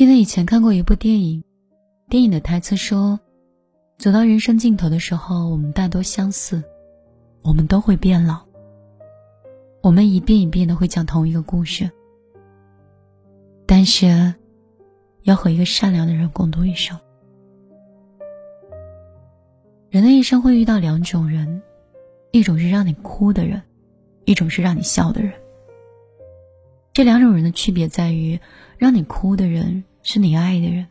记得以前看过一部电影，电影的台词说：“走到人生尽头的时候，我们大多相似，我们都会变老。我们一遍一遍的会讲同一个故事，但是要和一个善良的人共度一生。人的一生会遇到两种人，一种是让你哭的人，一种是让你笑的人。这两种人的区别在于。”让你哭的人是你爱的人，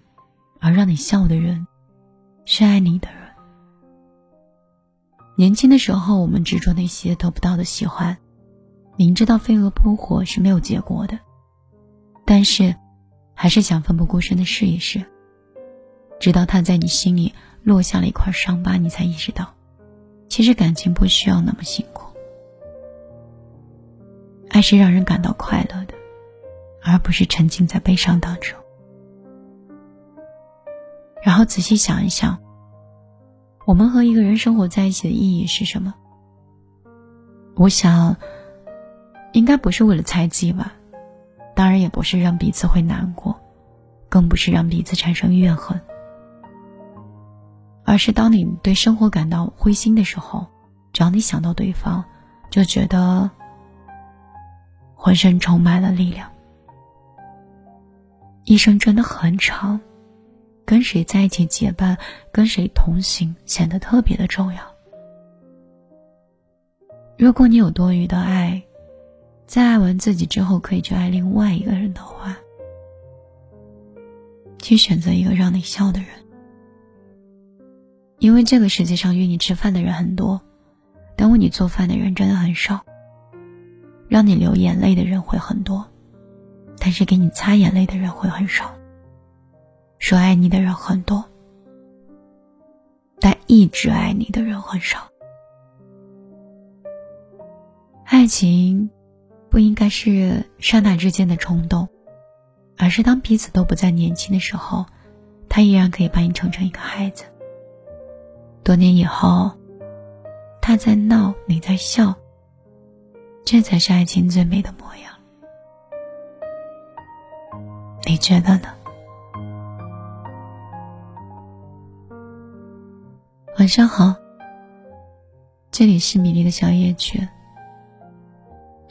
而让你笑的人是爱你的人。年轻的时候，我们执着那些得不到的喜欢，明知道飞蛾扑火是没有结果的，但是还是想奋不顾身的试一试。直到他在你心里落下了一块伤疤，你才意识到，其实感情不需要那么辛苦。爱是让人感到快乐的。而不是沉浸在悲伤当中。然后仔细想一想，我们和一个人生活在一起的意义是什么？我想，应该不是为了猜忌吧，当然也不是让彼此会难过，更不是让彼此产生怨恨，而是当你对生活感到灰心的时候，只要你想到对方，就觉得浑身充满了力量。一生真的很长，跟谁在一起结伴，跟谁同行，显得特别的重要。如果你有多余的爱，在爱完自己之后，可以去爱另外一个人的话，去选择一个让你笑的人，因为这个世界上约你吃饭的人很多，但为你做饭的人真的很少。让你流眼泪的人会很多。但是给你擦眼泪的人会很少，说爱你的人很多，但一直爱你的人很少。爱情不应该是刹那之间的冲动，而是当彼此都不再年轻的时候，他依然可以把你宠成一个孩子。多年以后，他在闹，你在笑，这才是爱情最美的模样。你觉得呢？晚上好，这里是米粒的小夜曲，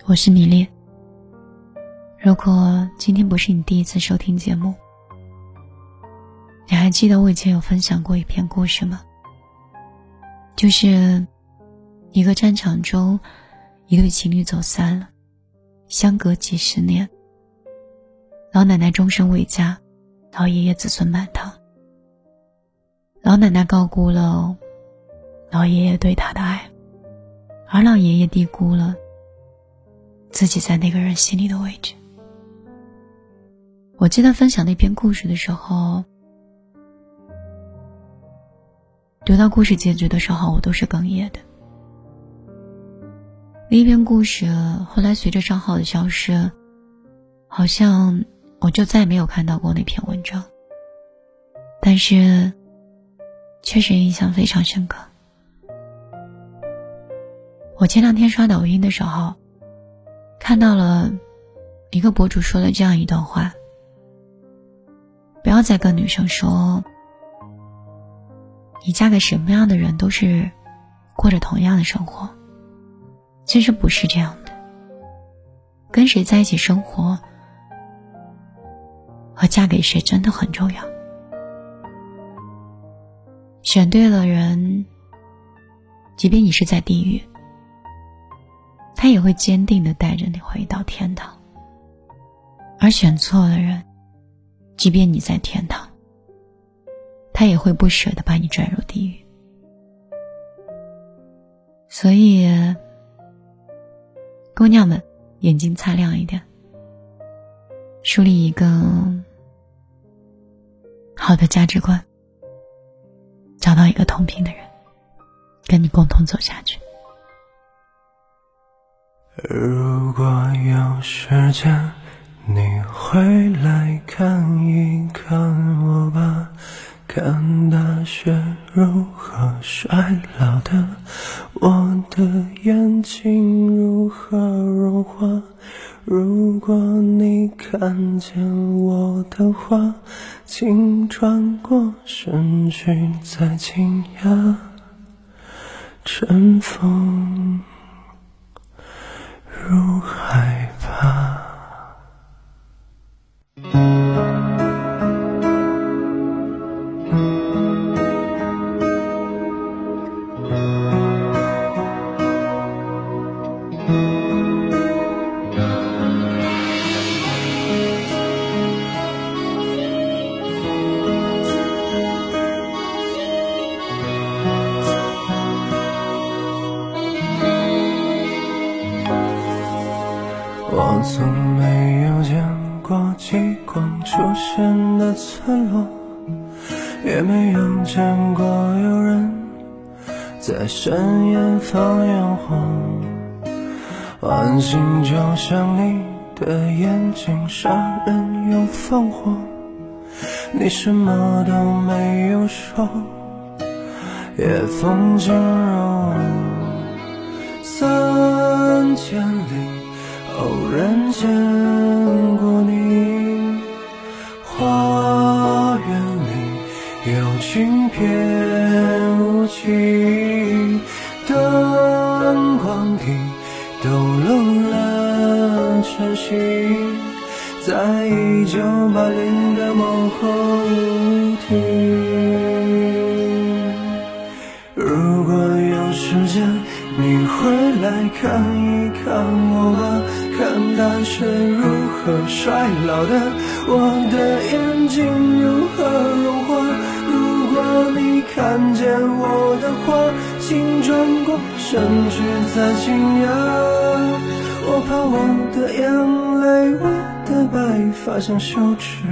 我是米粒。如果今天不是你第一次收听节目，你还记得我以前有分享过一篇故事吗？就是一个战场中，一对情侣走散了，相隔几十年。老奶奶终身未嫁，老爷爷子孙满堂。老奶奶高估了老爷爷对她的爱，而老爷爷低估了自己在那个人心里的位置。我记得分享那篇故事的时候，读到故事结局的时候，我都是哽咽的。那篇故事后来随着账号的消失，好像。我就再也没有看到过那篇文章，但是确实印象非常深刻。我前两天刷抖音的时候，看到了一个博主说了这样一段话：不要再跟女生说，你嫁给什么样的人都是过着同样的生活。其实不是这样的，跟谁在一起生活。和嫁给谁真的很重要，选对了人，即便你是在地狱，他也会坚定的带着你回到天堂；而选错了人，即便你在天堂，他也会不舍得把你拽入地狱。所以，姑娘们，眼睛擦亮一点，树立一个。好的价值观，找到一个同频的人，跟你共同走下去。如果有时间，你回来看一看我吧，看大雪如何衰老在，惊讶，尘封。极光出现的村落，也没有见过有人在深夜放烟火。晚星就像你的眼睛，杀人又放火，你什么都没有说，夜风景如三千里。偶然见天无际，灯光底抖落了晨曦，在一九八零的某后庭。如果有时间，你会来看一看我吧。看大雪如何衰老的，我的眼睛如何融化。如果你看见我的话，请转过身去再惊讶。我怕我的眼泪，我的白发像羞耻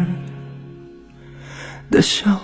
的笑。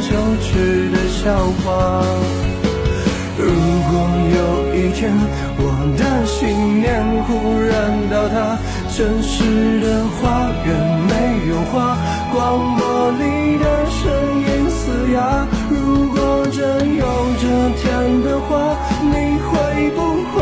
羞耻的笑话。如果有一天我的信念忽然倒塌，城市的花园没有花，广播里的声音嘶哑。如果真有这天的话，你会不会？